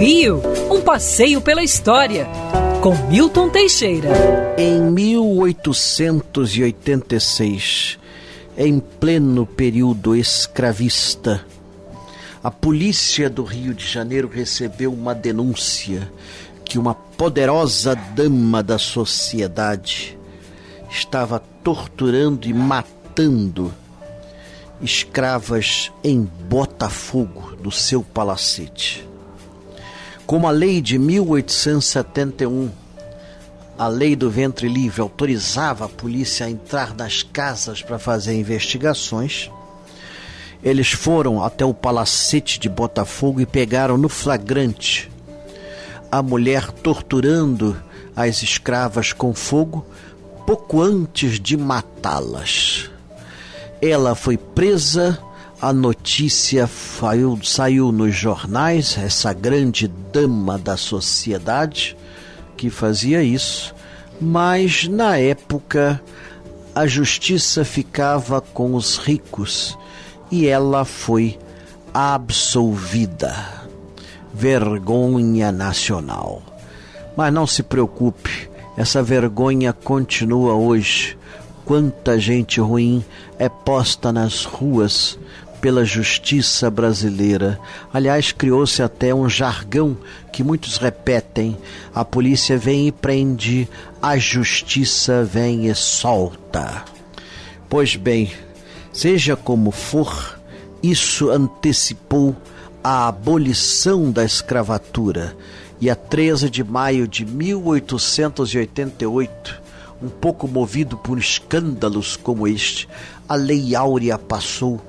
Rio, um passeio pela história, com Milton Teixeira. Em 1886, em pleno período escravista, a polícia do Rio de Janeiro recebeu uma denúncia que uma poderosa dama da sociedade estava torturando e matando escravas em Botafogo, no seu palacete. Como a lei de 1871, a lei do ventre livre autorizava a polícia a entrar nas casas para fazer investigações, eles foram até o palacete de Botafogo e pegaram no flagrante a mulher torturando as escravas com fogo pouco antes de matá-las. Ela foi presa, a notícia saiu, saiu nos jornais, essa grande dama da sociedade que fazia isso, mas na época a justiça ficava com os ricos e ela foi absolvida. Vergonha nacional. Mas não se preocupe, essa vergonha continua hoje quanta gente ruim é posta nas ruas pela justiça brasileira. Aliás, criou-se até um jargão que muitos repetem: a polícia vem e prende, a justiça vem e solta. Pois bem, seja como for, isso antecipou a abolição da escravatura e a 13 de maio de 1888 um pouco movido por escândalos como este, a Lei Áurea passou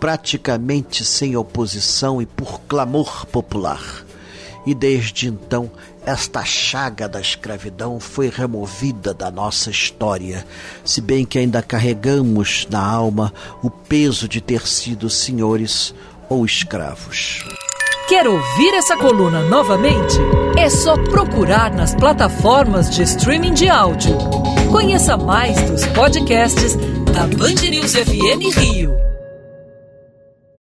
praticamente sem oposição e por clamor popular. E desde então, esta chaga da escravidão foi removida da nossa história, se bem que ainda carregamos na alma o peso de ter sido senhores ou escravos. Quer ouvir essa coluna novamente? É só procurar nas plataformas de streaming de áudio. Conheça mais dos podcasts da Band News FM Rio.